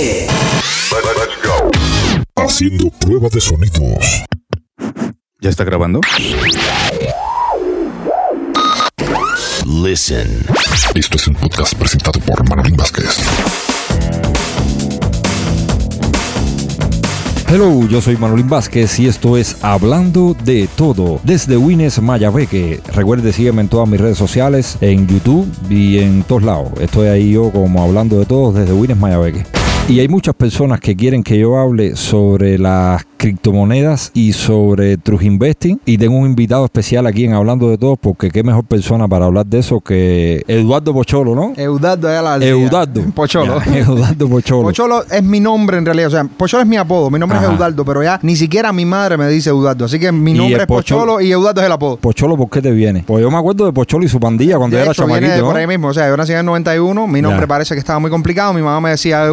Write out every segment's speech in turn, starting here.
Vázquez. Haciendo prueba de sonidos. ¿Ya está grabando? Listen. Esto es un podcast presentado por Manolín Vázquez. Hello, yo soy Manolín Vázquez y esto es Hablando de Todo desde Wines Mayabeque. Recuerde, sígueme en todas mis redes sociales, en YouTube y en todos lados. Estoy ahí yo como Hablando de Todo desde Wines Mayabeque. Y hay muchas personas que quieren que yo hable sobre las criptomonedas y sobre True Investing. Y tengo un invitado especial aquí en Hablando de Todo, porque qué mejor persona para hablar de eso que Eduardo Pocholo, ¿no? Eudardo de la Eudardo. Pocholo. Ya, Eduardo Pocholo. Pocholo es mi nombre en realidad. O sea, Pocholo es mi apodo. Mi nombre Ajá. es Eudardo, pero ya ni siquiera mi madre me dice Eudardo. Así que mi nombre es Pocholo, Pocholo- y Eudardo es el apodo. Pocholo, ¿por qué te viene? Pues yo me acuerdo de Pocholo y su pandilla cuando de era hecho, viene chamaquito, por ¿no? ahí mismo. O sea, yo nací en el 91. Mi nombre Ya. parece que estaba muy complicado. Mi mamá me decía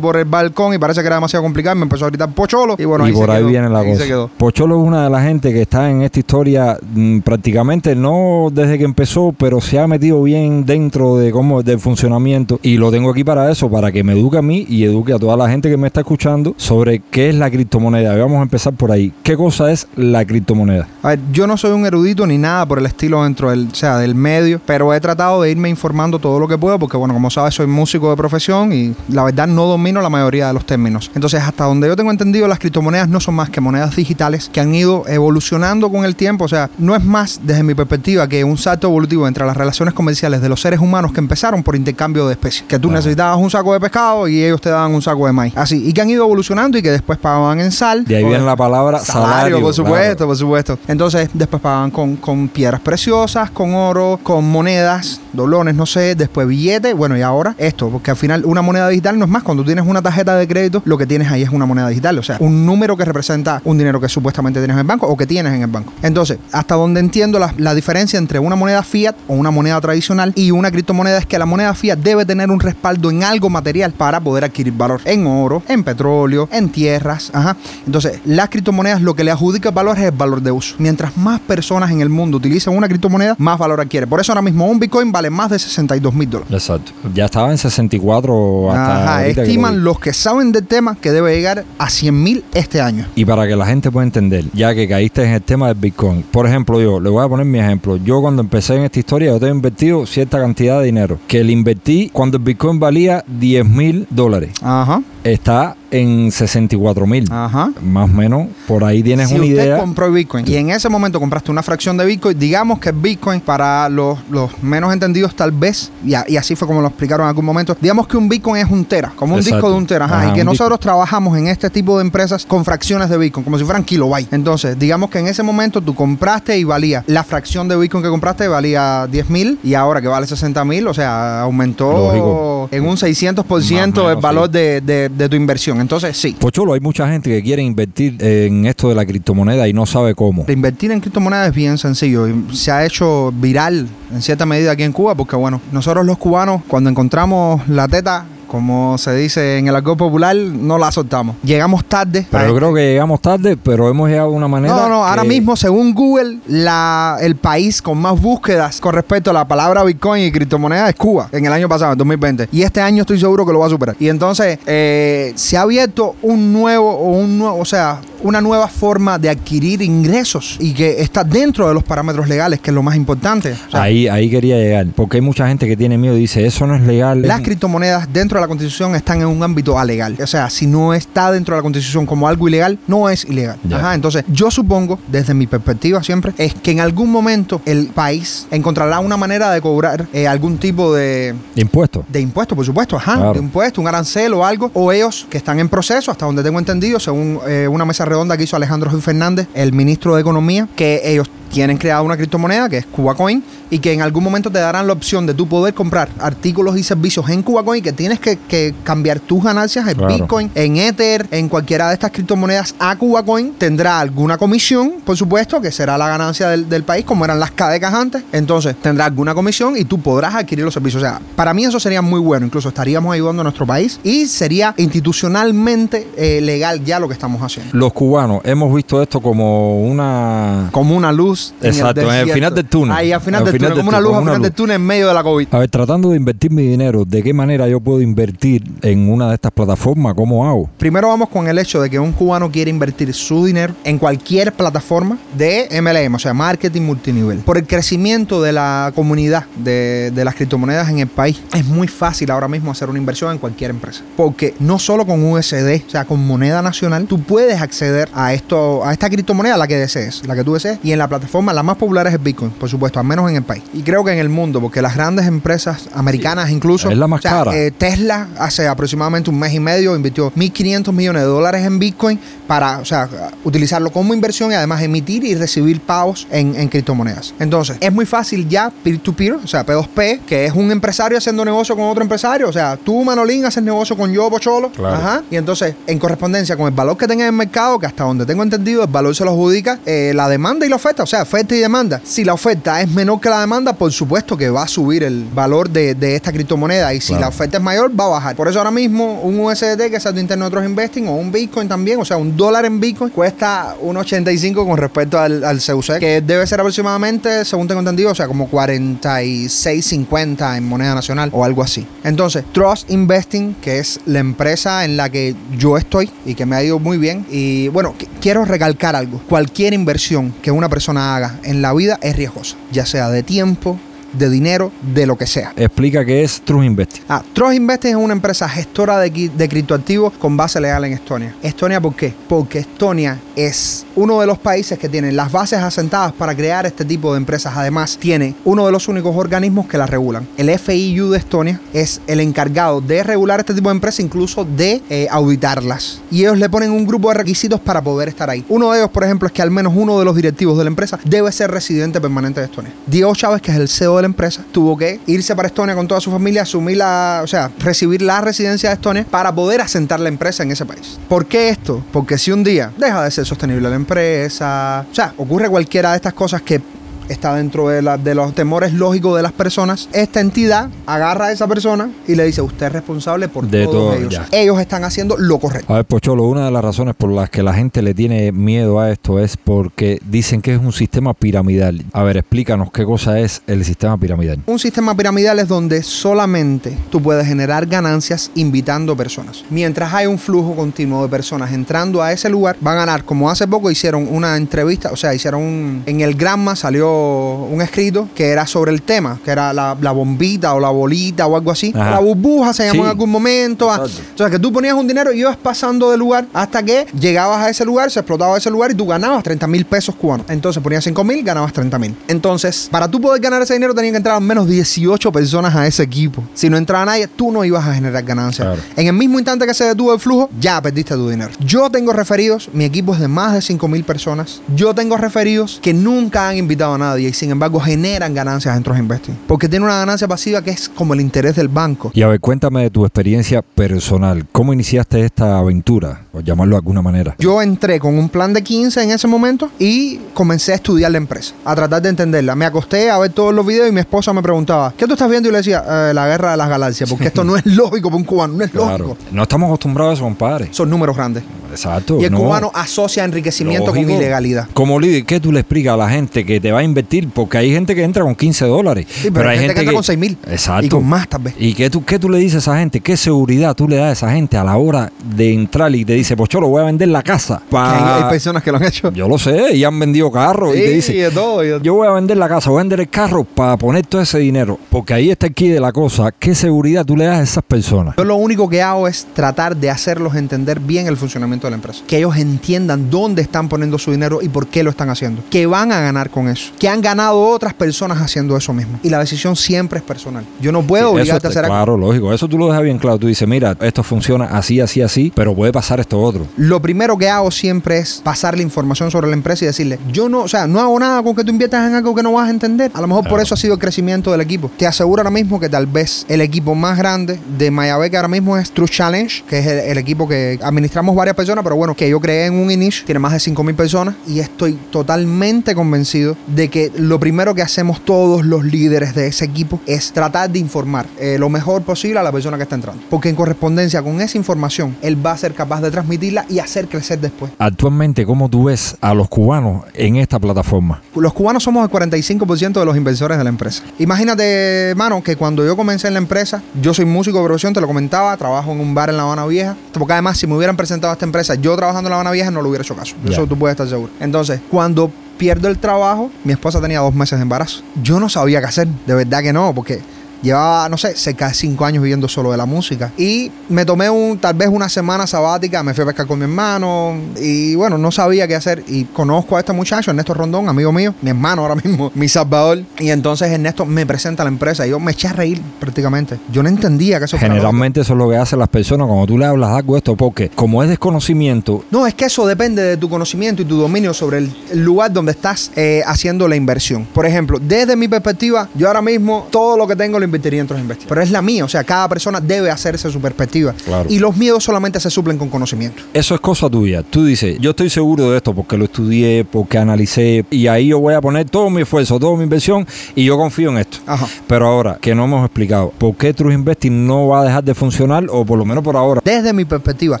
Por el balcón y parece que era demasiado complicado. Me empezó a gritar Pocholo. Y bueno, y ahí por se ahí quedó. viene la Ahí cosa. se quedó. Pocholo es una de las gente que está en esta historia mm, prácticamente no desde que empezó, pero se ha metido bien dentro de cómo del funcionamiento y lo tengo aquí para eso, para que me eduque a mí y eduque a toda la gente que me está escuchando sobre qué es la criptomoneda. Vamos a empezar por ahí. ¿Qué cosa es la criptomoneda? A ver, yo no soy un erudito ni nada por el estilo dentro del, o sea, del medio, pero he tratado de irme informando todo lo que puedo porque, bueno, como sabes, soy músico de profesión y la verdad no domino la mayoría de los términos. Entonces, hasta donde yo tengo entendido, las criptomonedas no son más que monedas digitales que han ido evolucionando con el tiempo. O sea, no es más, desde mi perspectiva, que un salto evolutivo entre las relaciones comerciales de los seres humanos que empezaron por intercambio de especies. Que tú Ajá. necesitabas un saco de pescado y ellos te daban un saco de maíz. Así, y que han ido evolucionando y que después pagaban en sal. De ahí viene la palabra salario. Salario, por supuesto, claro. por supuesto. Entonces, después pagaban con, con piedras preciosas, con oro, con monedas, doblones, no sé, después billetes. Bueno, y ahora esto, porque al final una moneda digital no es más. Cuando tienes una tarjeta de crédito, lo que tienes ahí es una moneda digital. O sea, un número que representa un dinero que supuestamente tienes en el banco o que tienes en el banco. Entonces, hasta donde entiendo la, la diferencia entre una moneda fiat o una moneda tradicional y una criptomoneda es que la moneda fiat debe tener un respaldo en algo material para poder adquirir valor. En oro, en petróleo, en tierras. Ajá. Entonces, las criptomonedas lo que le adjudica valor es el valor de uso. Mientras más personas en el mundo utilizan una criptomoneda, más valor adquiere. Por eso ahora mismo un Bitcoin vale más de 62 mil dólares. Exacto. Ya estaba en 64 hasta Ajá, que estiman los que saben del tema que debe llegar a 100 mil este año. Y para que la gente pueda entender, ya que caíste en el tema del Bitcoin. Por ejemplo, yo, le voy a poner mi ejemplo. Yo cuando empecé en esta historia, yo tengo invertido cierta cantidad de dinero. Que le invertí cuando el Bitcoin valía 10 mil dólares. Ajá, Está en 64 mil. ajá. Más o menos, por ahí tienes si una usted idea. compró Bitcoin y en ese momento compraste una fracción de Bitcoin, digamos que Bitcoin para los, los menos entendidos tal vez, y, a- y así fue como lo explicaron en algún momento, digamos que un Bitcoin es un tera, como un Exacto. disco de un tera, ajá, Ajá, y que nosotros trabajamos en este tipo de empresas con fracciones de Bitcoin, como si fueran kilobytes. Entonces, digamos que en ese momento tú compraste y valía, la fracción de Bitcoin que compraste valía 10 mil y ahora que vale 60 mil, o sea, aumentó Lógico. en un 600% Más o el menos, valor sí. de, de- de tu inversión. Entonces, sí. Pocholo, hay mucha gente que quiere invertir en esto de la criptomoneda y no sabe cómo. Invertir en criptomonedas es bien sencillo se ha hecho viral en cierta medida aquí en Cuba porque bueno, nosotros los cubanos cuando encontramos la teta, como se dice en el argot popular, no la soltamos. Llegamos tarde. Pero yo creo que llegamos tarde, pero hemos llegado de una manera. no, no, ahora que- mismo, según Google, la, el país con más búsquedas con respecto a la palabra Bitcoin y criptomonedas es Cuba, en el año pasado, en 2020. Y este año estoy seguro que lo va a superar. Y entonces, eh, se ha abierto un nuevo, o un nuevo, o sea, una nueva forma de adquirir ingresos y que está dentro de los parámetros legales, que es lo más importante. O sea, Ahí, ahí quería llegar. Porque hay mucha gente que tiene miedo y dice, eso no es legal. Las criptomonedas dentro de la Constitución están en un ámbito alegal. O sea, si no está dentro de la Constitución como algo ilegal, no es ilegal. Ajá, entonces, yo supongo, desde mi perspectiva siempre, es que en algún momento el país encontrará una manera de cobrar eh, algún tipo de, Impuestos. de impuesto, por supuesto, ajá, Claro. de impuesto, un arancel o algo, o ellos que están en proceso, hasta donde tengo entendido, según eh, una mesa redonda que hizo Alejandro Fernández, el ministro de Economía, que ellos tienen creada una criptomoneda que es CubaCoin y que en algún momento te darán la opción de tú poder comprar artículos y servicios en CubaCoin y que tienes que, que cambiar tus ganancias en Claro. Bitcoin, en Ether, en cualquiera de estas criptomonedas a CubaCoin. Tendrá alguna comisión, por supuesto, que será la ganancia del, del país, como eran las cadecas antes. Entonces tendrá alguna comisión y tú podrás adquirir los servicios. O sea, para mí eso sería muy bueno. Incluso estaríamos ayudando a nuestro país y sería institucionalmente eh, legal ya lo que estamos haciendo. Los cubanos hemos visto esto como una Como una luz luz. en el Exacto, en el final del túnel. Ahí al final Al del túnel, como una luz al final del túnel en medio de la COVID. A ver, tratando de invertir mi dinero, ¿de qué manera yo puedo invertir en una de estas plataformas? ¿Cómo hago? Primero vamos con el hecho de que un cubano quiere invertir su dinero en cualquier plataforma de MLM, o sea, marketing multinivel. Por el crecimiento de la comunidad de, de las criptomonedas en el país, es muy fácil ahora mismo hacer una inversión en cualquier empresa. Porque no solo con USD, o sea, con moneda nacional, tú puedes acceder a esto, a esta criptomoneda, la que desees, la que tú desees, y en la plataforma la más popular es el Bitcoin, por supuesto, al menos en el país. Y creo que en el mundo, porque las grandes empresas americanas incluso... Es la más o sea, cara. eh, Tesla hace aproximadamente un mes y medio invirtió 1.500 millones de dólares en Bitcoin para, o sea, utilizarlo como inversión y además emitir y recibir pagos en, en criptomonedas. Entonces, es muy fácil ya peer-to-peer, o sea, P2P, que es un empresario haciendo negocio con otro empresario. O sea, tú, Manolín, haces negocio con yo, Pocholo. Claro. Ajá. Y entonces, en correspondencia con el valor que tenga en el mercado, que hasta donde tengo entendido, el valor se lo adjudica eh, la demanda y la oferta. O sea, oferta y demanda. Si la oferta es menor que la demanda, por supuesto que va a subir el valor de, de esta criptomoneda. Y si Claro. la oferta es mayor, va a bajar. Por eso ahora mismo un USDT, que es el interno de otros investing, o un Bitcoin también, o sea, un dólar en Bitcoin, cuesta 1.85 con respecto al, al CUC, que debe ser aproximadamente, según tengo entendido, o sea, como 46.50 en moneda nacional o algo así. Entonces, Trust Investing, que es la empresa en la que yo estoy y que me ha ido muy bien. Y bueno, qu- quiero recalcar algo. Cualquier inversión que una persona haga en la vida es riesgosa, ya sea de tiempo, de dinero, de lo que sea. Explica qué es True Investing. Ah, Trust Investing es una empresa gestora de criptoactivos con base legal en Estonia. ¿Estonia por qué? Porque Estonia es uno de los países que tiene las bases asentadas para crear este tipo de empresas. Además, tiene uno de los únicos organismos que las regulan. El FIU de Estonia es el encargado de regular este tipo de empresas, incluso de eh, auditarlas. Y ellos le ponen un grupo de requisitos para poder estar ahí. Uno de ellos, por ejemplo, es que al menos uno de los directivos de la empresa debe ser residente permanente de Estonia. Diego Chávez, que es el CEO de la empresa, tuvo que irse para Estonia con toda su familia, asumir la, o sea, recibir la residencia de Estonia para poder asentar la empresa en ese país. ¿Por qué esto? Porque si un día deja de ser sostenible la empresa, o sea, ocurre cualquiera de estas cosas que está dentro de, la- de los temores lógicos de las personas, esta entidad agarra a esa persona y le dice, usted es responsable por De todos todo, ellos. ya. Ellos están haciendo lo correcto. A ver, Pocholo, una de las razones por las que la gente le tiene miedo a esto es porque dicen que es un sistema piramidal. A ver, explícanos qué cosa es el sistema piramidal. Un sistema piramidal es donde solamente tú puedes generar ganancias invitando personas. Mientras hay un flujo continuo de personas entrando a ese lugar, van a ganar. Como hace poco hicieron una entrevista, o sea, hicieron un, en el Granma salió un escrito que era sobre el tema, que era la, la bombita o la bolita o algo así. Ajá. La burbuja se llamó Sí. en algún momento. Ah, sea, que tú ponías un dinero y ibas pasando de lugar hasta que llegabas a ese lugar, se explotaba ese lugar y tú ganabas 30 mil pesos cubanos. Entonces ponías 5 mil, ganabas 30 mil. Entonces, para tú poder ganar ese dinero, tenían que entrar al menos 18 personas a ese equipo. Si no entraba nadie, tú no ibas a generar ganancias. Claro. En el mismo instante que se detuvo el flujo, ya perdiste tu dinero. Yo tengo referidos, mi equipo es de más de 5 mil personas. Yo tengo referidos que nunca han invitado a nadie y sin embargo generan ganancias en Trust Investing. Porque tiene una ganancia pasiva que es como el interés del banco. Y a ver, cuéntame de tu experiencia personal. ¿Cómo iniciaste esta aventura? Llamarlo de alguna manera. Yo entré con un plan de 15 en ese momento y comencé a estudiar la empresa, a tratar de entenderla. Me acosté a ver todos los videos y mi esposa me preguntaba, ¿qué tú estás viendo? Y le decía, "Eh, la guerra de las galaxias, porque esto no es lógico para un cubano, no es lógico. No estamos acostumbrados a eso, compadre. Son números grandes. Exacto. Y el no. cubano asocia enriquecimiento Lógico. con ilegalidad. Como líder, ¿qué tú le explicas a la gente que te va a invertir? Porque hay gente que entra con 15 dólares. Sí, pero, hay gente que entra con 6 mil. Exacto. Y con más tal vez. ¿Y qué tú, qué tú le dices a esa gente? ¿Qué seguridad tú le das a esa gente a la hora de entrar y te dice, pues cholo, voy a vender la casa? Pa-". hay, hay personas que lo han hecho. Yo lo sé, y han vendido carros y te dicen, de todo, yo voy a vender la casa, voy a vender el carro para poner todo ese dinero. Porque ahí está el key de la cosa. ¿Qué seguridad tú le das a esas personas? Yo lo único que hago es tratar de hacerlos entender bien el funcionamiento de la empresa. Que ellos entiendan dónde están poniendo su dinero y por qué lo están haciendo. Que van a ganar con eso. Que han ganado otras personas haciendo eso mismo. Y la decisión siempre es personal. Yo no puedo Sí, obligarte a hacer algo. Claro, lógico. Eso tú lo dejas bien claro. Tú dices, mira, esto funciona así, así, así, pero puede pasar esto otro. Lo primero que hago siempre es pasarle información sobre la empresa y decirle, yo no, o sea, no hago nada con que tú inviertas en algo que no vas a entender. A lo mejor por eso ha sido el crecimiento del equipo. Te aseguro ahora mismo que tal vez el equipo más grande de Mayabeque ahora mismo es True Challenge, que es el, el equipo que administramos varias personas, pero bueno, que yo creé en un inicio, tiene más de 5 mil personas y estoy totalmente convencido de que lo primero que hacemos todos los líderes de ese equipo es tratar de informar eh, lo mejor posible a la persona que está entrando. Porque en correspondencia con esa información, él va a ser capaz de transmitir transmitirla y hacer crecer después. Actualmente, ¿cómo tú ves a los cubanos en esta plataforma? Los cubanos somos el 45% de los inversores de la empresa. Imagínate, mano, que cuando yo comencé en la empresa, yo soy músico de profesión, te lo comentaba, trabajo en un bar en La Habana Vieja, porque además si me hubieran presentado a esta empresa, yo trabajando en La Habana Vieja no lo hubiera hecho caso. Eso tú puedes estar seguro. Entonces, cuando pierdo el trabajo, mi esposa tenía dos meses de embarazo. Yo no sabía qué hacer, de verdad que no, porque llevaba, no sé, cerca de cinco años viviendo solo de la música. Y me tomé un, tal vez una semana sabática, me fui a pescar con mi hermano y bueno, no sabía qué hacer. Y conozco a este muchacho, Ernesto Rondón, amigo mío, mi hermano ahora mismo, mi salvador. Y entonces Ernesto me presenta a la empresa y yo me eché a reír prácticamente. Yo no entendía que eso fuera Generalmente eso es lo que hacen las personas cuando tú le hablas algo esto, porque como es desconocimiento, No, es que eso depende de tu conocimiento y tu dominio sobre el, el lugar donde estás eh, haciendo la inversión. Por ejemplo, desde mi perspectiva, yo ahora mismo todo lo que tengo lo invertiría en otros investigadores. Pero es la mía, o sea, cada persona debe hacerse su perspectiva. Claro. Y los miedos solamente se suplen con conocimiento. eso es cosa tuya. Tú dices, yo estoy seguro de esto porque lo estudié, porque analicé, y ahí yo voy a poner todo mi esfuerzo, toda mi inversión, y yo confío en esto. Ajá. Pero ahora, que no hemos explicado, ¿por qué True Investing no va a dejar de funcionar, o por lo menos por ahora? Desde mi perspectiva,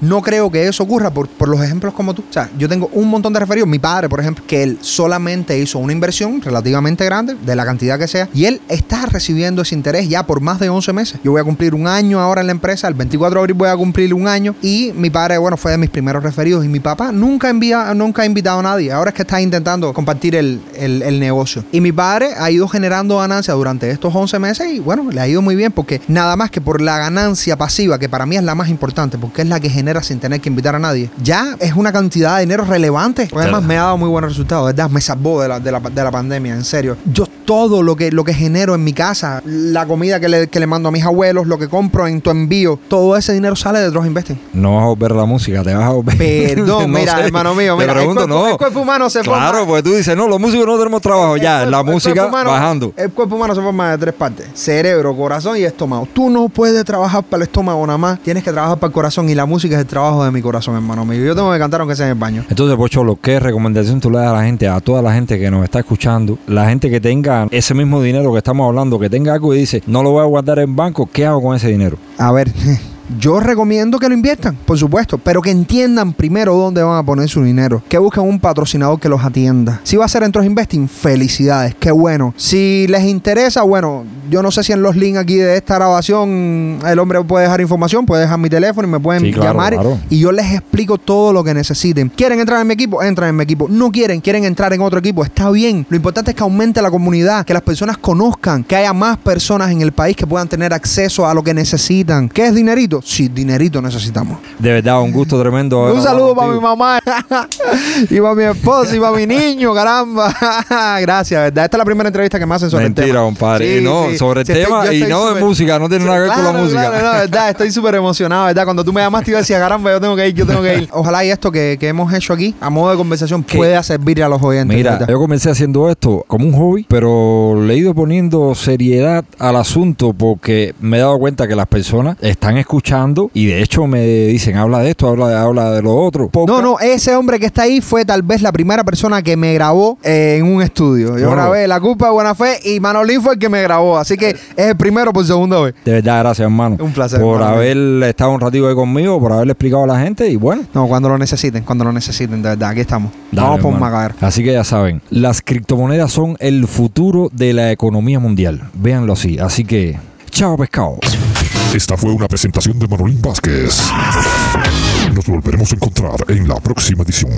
no creo que eso ocurra por, por los ejemplos como tú. O sea, yo tengo un montón de referidos. Mi padre, por ejemplo, que él solamente hizo una inversión relativamente grande, de la cantidad que sea, y él está recibiendo ese interés ya por más de 11 meses. Yo voy a cumplir un año ahora en la empresa, el 24 de abril voy a cumplir un año, y mi padre, bueno, fue de mis primeros referidos, y mi papá nunca, envía, nunca ha invitado a nadie. Ahora es que está intentando compartir el, el- el negocio. Y mi padre ha ido generando ganancias durante estos 11 meses, y bueno, le ha ido muy bien, porque nada más que por la ganancia pasiva, que para mí es la más importante, porque es la que genera sin tener que invitar a nadie, ya es una cantidad de dinero relevante. Porque además me ha dado muy buenos resultados, ¿verdad? Me salvó de la, de la, de la pandemia, en serio. Yo todo lo que, lo que genero en mi casa, la comida que le, que le mando a mis abuelos, lo que compro en tu envío, todo ese dinero sale de Dross Investing. No vas a volver la música, te vas a volver. Perdón, No mira, sé. hermano mío, Te mira, pregunto, el, cuerpo, no. el cuerpo humano se forma- Claro, porque tú dices, no, los músicos no tenemos trabajo. Ya, el la música humano- bajando. El cuerpo humano se forma de tres partes: cerebro, corazón y estómago. Tú no puedes trabajar para el estómago nada más. Tienes que trabajar para el corazón y la música es el trabajo de mi corazón, hermano mío. Yo tengo que cantar aunque sea en el baño. Entonces, Pocholo, ¿qué recomendación tú le das a la gente, a toda la gente que nos está escuchando? La gente que tenga ese mismo dinero que estamos hablando, que tenga algo y dice, no lo voy a guardar en banco, ¿qué hago con ese dinero? A ver, yo recomiendo que lo inviertan, por supuesto, pero que entiendan primero dónde van a poner su dinero. Que busquen un patrocinador que los atienda. Si va a ser en Trust Investing, felicidades, qué bueno. Si les interesa, bueno, yo no sé si en los links aquí de esta grabación el hombre puede dejar información, puede dejar mi teléfono y me pueden Sí, claro, llamar claro. y yo les explico todo lo que necesiten. ¿Quieren entrar en mi equipo? Entran en mi equipo. No quieren, quieren entrar en otro equipo. Está bien. Lo importante es que aumente la comunidad, que las personas conozcan, que haya más personas en el país que puedan tener acceso a lo que necesitan. ¿Qué es dinerito? Sí, dinerito necesitamos. De verdad, un gusto tremendo. Un saludo para mi mamá y para mi esposo y para mi niño, caramba. Gracias, ¿verdad? Esta es la primera entrevista que me hacen sobre el tema. Mentira, compadre. Sí, y no, sí. sobre el estoy- tema yo y estoy no de súper- música, no tiene nada que ver con la música. claro, no, verdad, estoy súper emocionado, ¿verdad? Cuando tú me llamaste, yo decía, caramba, yo tengo que ir, yo tengo que ir. Ojalá y esto que, que hemos hecho aquí, a modo de conversación, Que- pueda servir a los oyentes. Mira, ¿verdad? yo comencé haciendo esto como un hobby, pero le he ido poniendo seriedad al asunto porque me he dado cuenta que las personas están escuchando y de hecho me dicen, habla de esto, habla de, habla de lo otro. No, Podcast. no, ese hombre que está ahí fue tal vez la primera persona que me grabó eh, en un estudio. Yo No. grabé La Culpa de Buena Fe y Manolín fue el que me grabó. Así que es el primero por segunda vez. De verdad, gracias, hermano. Un placer, Por hermano. haber estado un ratito ahí conmigo, por haberle explicado a la gente y bueno. No, cuando lo necesiten, cuando lo necesiten, de verdad, aquí estamos. dale, Vamos por macaer. Así que ya saben, las criptomonedas son el futuro de la economía mundial. Véanlo así. Así que, chao pescado. Esta fue una presentación de Manolín Vázquez. Nos volveremos a encontrar en la próxima edición.